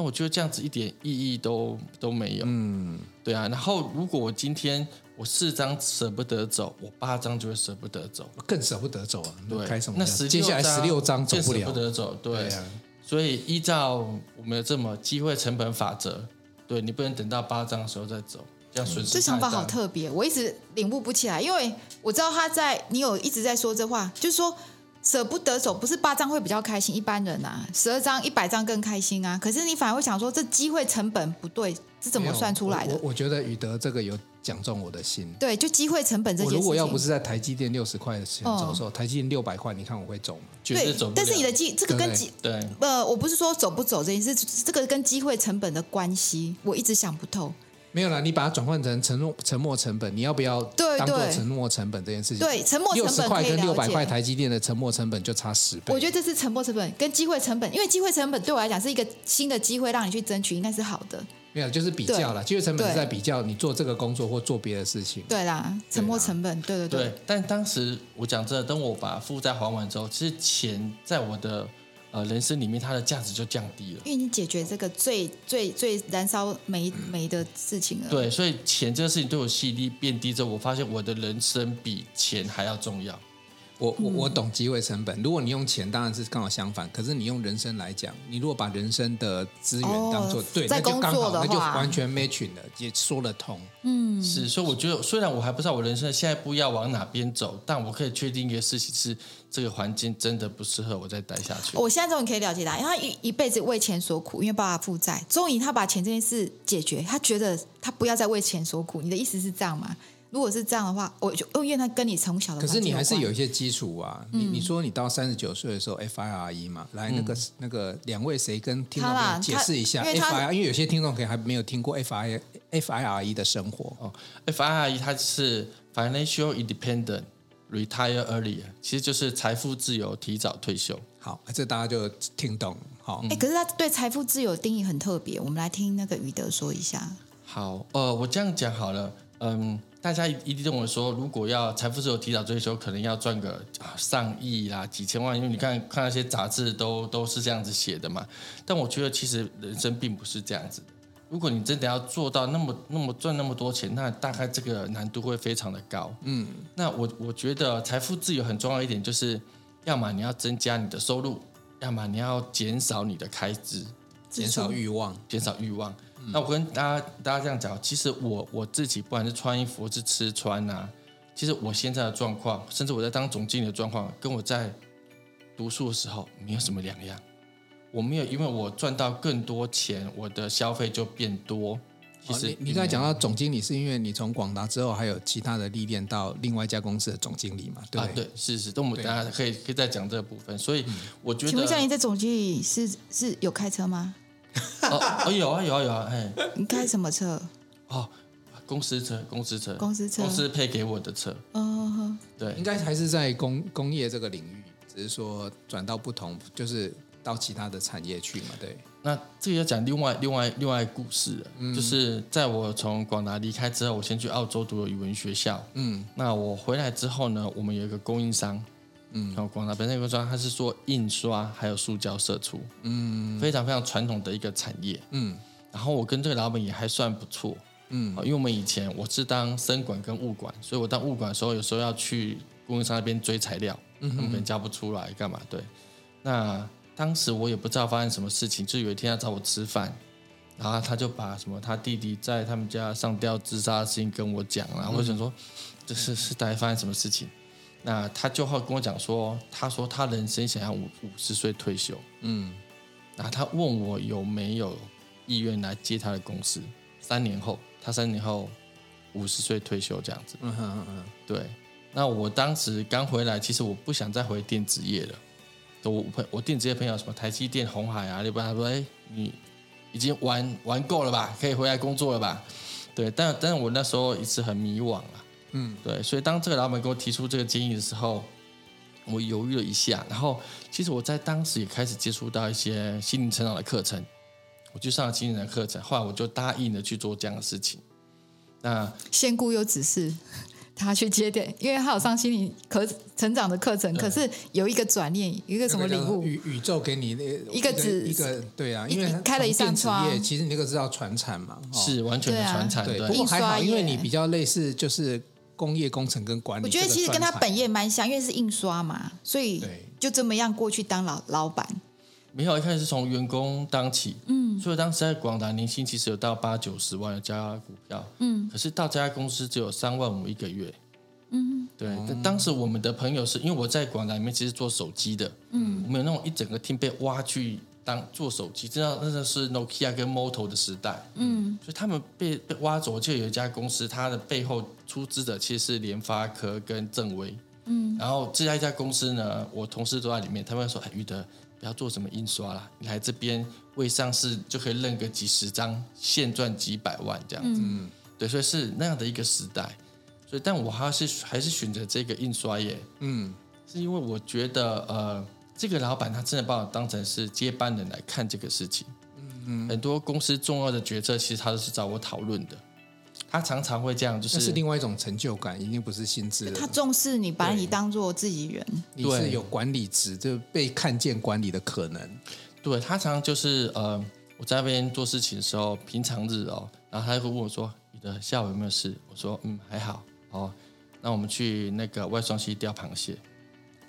但我觉得这样子一点意义都都没有。嗯，对啊。然后如果我今天。我四张舍不得走，我八张就会舍不得走，更舍不得走啊！对，开什么？那接下来十六张走不了，舍不得走。对，对啊，所以依照我们的这么机会成本法则，对，你不能等到八张的时候再走，这样损失太大。这想法好特别，我一直领悟不起来，因为我知道他在，你有一直在说这话，就是说。舍不得走，不是八张会比较开心，一般人啊，十二张、一百张更开心啊。可是你反而会想说，这机会成本不对，是怎么算出来的？我我觉得宇德这个有讲中我的心。对，就机会成本这件事如果要不是在台积电六十块的钱走的时候，哦、台积电六百块，你看我会走吗？对，走但是你的机这个跟机对，呃，我不是说走不走这件事，这个跟机会成本的关系，我一直想不透。没有啦，你把它转换成沉没沉没成本，你要不要当做沉没成本这件事情？对，沉没成本六十块跟六百块台积电的沉没成本就差十倍。我觉得这是沉没成本跟机会成本，因为机会成本对我来讲是一个新的机会，让你去争取，应该是好的。没有，就是比较啦。机会成本是在比较你做这个工作或做别的事情。对啦，沉没成本，对对对。对，但当时我讲真的，等我把负债还完之后，其实钱在我的。呃，人生里面它的价值就降低了，因为你解决这个最最最燃烧煤煤的事情了。对，所以钱这个事情对我吸引力变低之后，我发现我的人生比钱还要重要。我我我懂机会成本，如果你用钱，当然是刚好相反。可是你用人生来讲，你如果把人生的资源当做、哦、对，那就刚好，那就完全 matching 了，也说得通。嗯，是，所以我觉得，虽然我还不知道我人生下一步要往哪边走，但我可以确定一个事情是，这个环境真的不适合我再待下去。我现在终于可以了解他，因为他一一辈子为钱所苦，因为爸爸负债，终于他把钱这件事解决，他觉得他不要再为钱所苦。你的意思是这样吗？如果是这样的话，我就因为他跟你从小的，可是你还是有一些基础啊。嗯、你你说你到三十九岁的时候，FIRE 嘛，来那个、嗯、那个两位谁跟听众们解释一下 FIRE？因为有些听众可能还没有听过 FIRE FIRE 的生活哦。FIRE 它是 Financial Independent Retire Early，其实就是财富自由，提早退休。好，这大家就听懂。好，哎，可是他对财富自由定义很特别，我们来听那个宇德说一下。好，呃，我这样讲好了，嗯。大家一定认为说，如果要财富自由提早追求，可能要赚个上亿啦、几千万，因为你看看那些杂志都都是这样子写的嘛。但我觉得其实人生并不是这样子的。如果你真的要做到那么那么赚那么多钱，那大概这个难度会非常的高。嗯，那我我觉得财富自由很重要一点就是，要么你要增加你的收入，要么你要减少你的开支，减少欲望，减少欲望。那我跟大家大家这样讲，其实我我自己不管是穿衣服，是吃穿呐、啊，其实我现在的状况，甚至我在当总经理的状况，跟我在读书的时候没有什么两样。我没有因为我赚到更多钱，我的消费就变多。其实、哦、你，你刚才讲到总经理，是因为你从广达之后还有其他的历练到另外一家公司的总经理嘛？对、啊、对，是是，那我们大家可以可以再讲这个部分。所以我觉得，请问一下，你在总经理是是有开车吗？哦，哦，有啊有啊有啊，哎，你开什么车？哦，公司车，公司车，公司车，公司配给我的车。哦，对，应该还是在工工业这个领域，只是说转到不同，就是到其他的产业去嘛。对，那这个要讲另外另外另外故事了，嗯、就是在我从广达离开之后，我先去澳洲读了语文学校。嗯，那我回来之后呢，我们有一个供应商。嗯，然后广达本身有个专，它是做印刷还有塑胶射出，嗯，非常非常传统的一个产业，嗯，然后我跟这个老板也还算不错，嗯，因为我们以前我是当生管跟物管，所以我当物管的时候，有时候要去供应商那边追材料，嗯，他们可能交不出来干嘛？对，那当时我也不知道发生什么事情，就有一天他找我吃饭，然后他就把什么他弟弟在他们家上吊自杀的事情跟我讲，然后我想说，这是是大概发生什么事情？那他就会跟我讲说，他说他人生想要五五十岁退休，嗯，然后他问我有没有意愿来接他的公司，三年后他三年后五十岁退休这样子，嗯哼嗯嗯，对。那我当时刚回来，其实我不想再回电子业了，我朋我电子业朋友什么台积电、红海啊，你不他说，哎，你已经玩玩够了吧，可以回来工作了吧？对，但但是我那时候一直很迷惘了。嗯，对，所以当这个老板给我提出这个建议的时候，我犹豫了一下，然后其实我在当时也开始接触到一些心灵成长的课程，我去上了心灵的课程，后来我就答应了去做这样的事情。那仙姑又指示他去接点，因为他有上心灵可成长的课程，可是有一个转念，一个什么礼物？宇宇宙给你那一个指一个对啊，因为开了一扇窗，其实你那个是要传产嘛，是完全的传产，对，不过还好，因为你比较类似就是。工业工程跟管理，我觉得其实跟他本业蛮像，因为是印刷嘛，所以就这么样过去当老老板。没有，一开始是从员工当起，嗯，所以当时在广达年薪其实有到八九十万的加股票，嗯，可是到这家公司只有三万五一个月，嗯，对。嗯、当时我们的朋友是因为我在广达里面其实做手机的，嗯，我们有那种一整个厅被挖去。当做手机，知道那个是 Nokia 跟 Moto 的时代，嗯，所以他们被被挖走，就有一家公司，它的背后出资者其实是联发科跟正威，嗯，然后这家一家公司呢，我同事都在里面，他们说，哎，宇德不要做什么印刷啦，你来这边未上市就可以认个几十张，现赚几百万这样子，嗯，对，所以是那样的一个时代，所以但我还是还是选择这个印刷业，嗯，是因为我觉得呃。这个老板他真的把我当成是接班人来看这个事情，嗯，很多公司重要的决策其实他都是找我讨论的，他常常会这样，就是是另外一种成就感，一定不是薪资。他重视你，把你当做自己人，你是有管理职，就被看见管理的可能。对，他常常就是呃，我在那边做事情的时候，平常日哦，然后他就会问我说：“你的下午有没有事？”我说：“嗯，还好。”哦，那我们去那个外双溪钓螃蟹。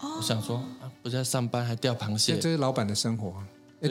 我想说啊，不是在上班还钓螃蟹，这是老板的生活。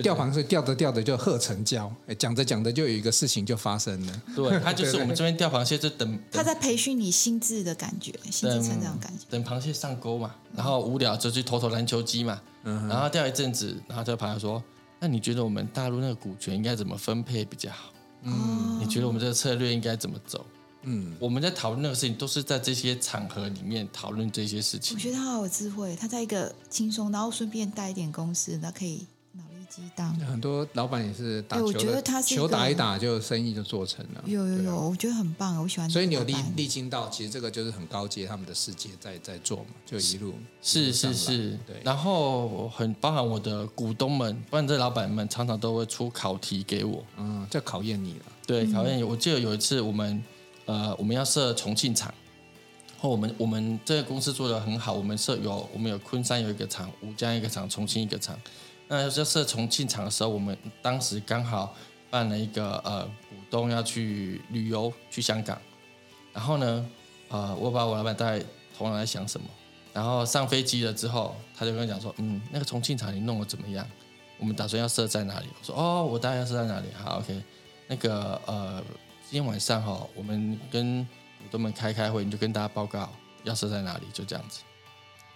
钓螃蟹钓着钓着就喝成交，讲着讲着就有一个事情就发生了。对，他就是我们这边钓螃蟹，就等 他在培训你心智的感觉，心智成长感觉。等螃蟹上钩嘛，然后无聊就去投投篮球机嘛，然后钓一阵子，然后就朋友说：“那你觉得我们大陆那个股权应该怎么分配比较好？嗯，你觉得我们这个策略应该怎么走？”嗯，我们在讨论那个事情，都是在这些场合里面讨论这些事情。我觉得他好有智慧，他在一个轻松，然后顺便带一点公司，那可以脑力激荡。很多老板也是打球，我觉得他是球打一打就生意就做成了。有有有，我觉得很棒，我喜欢。所以你有历历经到，其实这个就是很高阶他们的世界在在做嘛，就一路是是是，对。然后很包含我的股东们，不然这老板们常常都会出考题给我，嗯，就考验你了。对，考验你。我记得有一次我们。呃，我们要设重庆厂，或我们我们这个公司做得很好，我们设有我们有昆山有一个厂，吴江一个厂，重庆一个厂。那要设重庆厂的时候，我们当时刚好办了一个呃股东要去旅游去香港，然后呢，呃，我把我老板带头脑在想什么，然后上飞机了之后，他就跟我讲说，嗯，那个重庆厂你弄得怎么样？我们打算要设在哪里？我说，哦，我大概要设在哪里？好，OK，那个呃。今天晚上哈，我们跟股东们开开会，你就跟大家报告要设在哪里，就这样子。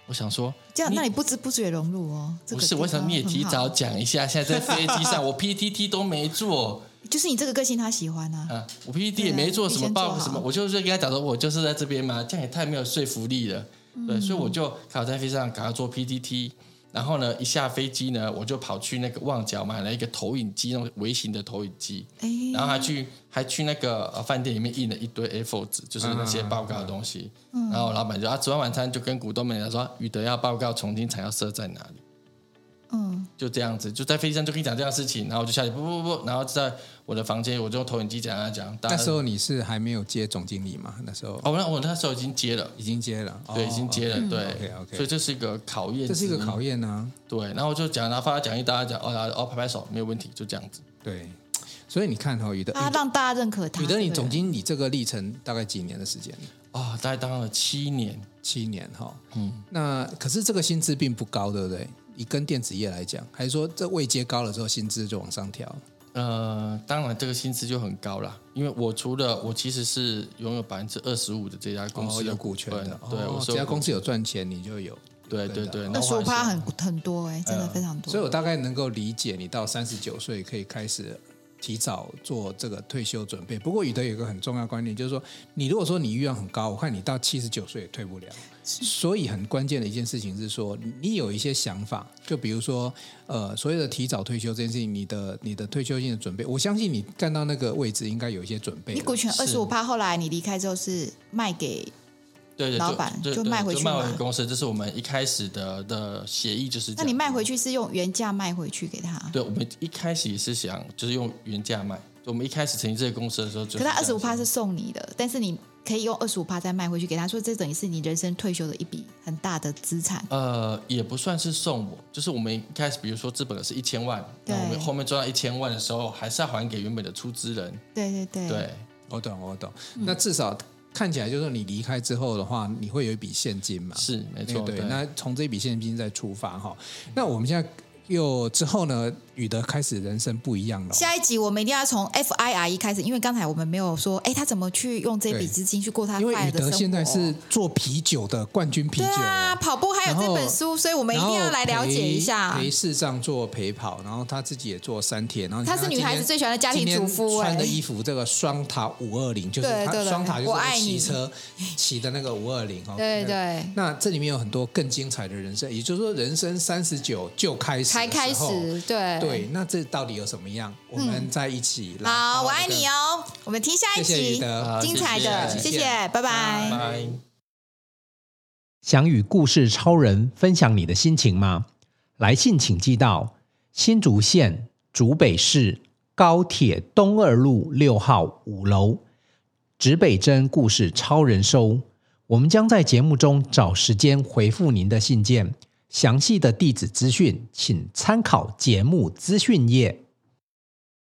我想说，这样，那你不知不觉融入哦。不是，我想你也提早讲一下。现在在飞机上，我 PTT 都没做。就是你这个个性他喜欢啊。啊，我 PTT 也没做什么报什么，我就是跟他讲说，我就是在这边嘛，这样也太没有说服力了。对，所以我就考在飞机上赶快做 PTT，然后呢，一下飞机呢，我就跑去那个旺角买了一个投影机，那种微型的投影机，哎、然后还去还去那个饭店里面印了一堆 A4 纸，就是那些报告的东西。嗯、然后老板就啊，吃完晚餐就跟股东们说，宇德要报告重庆厂要设在哪里。嗯，就这样子，就在飞机上就跟你讲这样的事情，然后我就下去，不不不，然后在我的房间，我就用投影机讲啊讲。那时候你是还没有接总经理吗？那时候哦，那我那时候已经接了，已经接了，对，已经接了，对，OK OK。所以这是一个考验，这是一个考验呢。对，然后我就讲，然后发他讲义，大家讲，哦哦，拍拍手，没有问题，就这样子。对，所以你看哈，宇德，他让大家认可他。宇德，你总经理这个历程大概几年的时间？啊，大概当了七年，七年哈。嗯，那可是这个薪资并不高，对不对？以跟电子业来讲，还是说这位阶高了之后，薪资就往上调？呃，当然这个薪资就很高了，因为我除了我其实是拥有百分之二十五的这家公司的、哦、有股权的，对，哦、我这家公司有赚钱，你就有。对对对，那说趴很很多哎、欸，真的非常多。所以我大概能够理解你到三十九岁可以开始提早做这个退休准备。不过宇德有一个很重要观念，就是说你如果说你欲望很高，我看你到七十九岁也退不了。所以很关键的一件事情是说，你有一些想法，就比如说，呃，所谓的提早退休这件事情，你的你的退休金的准备，我相信你干到那个位置应该有一些准备。你股权二十五趴，后来你离开之后是卖给对对老板，就卖回去卖回公司，这是我们一开始的的协议，就是。那你卖回去是用原价卖回去给他？对，我们一开始也是想就是用原价卖。我们一开始成立这个公司的时候，可是他二十五趴是送你的，但是你。可以用二十五趴再卖回去给他，说这等于是你人生退休的一笔很大的资产。呃，也不算是送我，就是我们一开始，比如说资本是一千万，那，我们后面赚到一千万的时候，还是要还给原本的出资人。对对对，对，我懂我懂。那至少看起来就是你离开之后的话，你会有一笔现金嘛？是没错，对。对，那从这笔现金再出发哈，那我们现在。又之后呢？宇德开始人生不一样了。下一集我们一定要从 FIRE 开始，因为刚才我们没有说，哎，他怎么去用这笔资金去过他？因为宇德现在是做啤酒的冠军啤酒，对啊，跑步还有这本书，所以我们一定要来了解一下。陪视障做陪跑，然后他自己也做三铁，然后他是女孩子最喜欢的家庭主妇，穿的衣服这个双塔五二零，就是他双塔就是 骑车骑的那个五二零哦。对对。那这里面有很多更精彩的人生，也就是说，人生三十九就开始，才开始。对对，那这到底有什么样？我们在一起来。好，我爱你哦。我们听下一集，精彩的，谢谢，拜拜。想与故事超人分享你的心情吗？来信请寄到新竹县竹北市高铁东二路六号五楼，指北针故事超人收。我们将在节目中找时间回复您的信件。详细的地址资讯，请参考节目资讯页。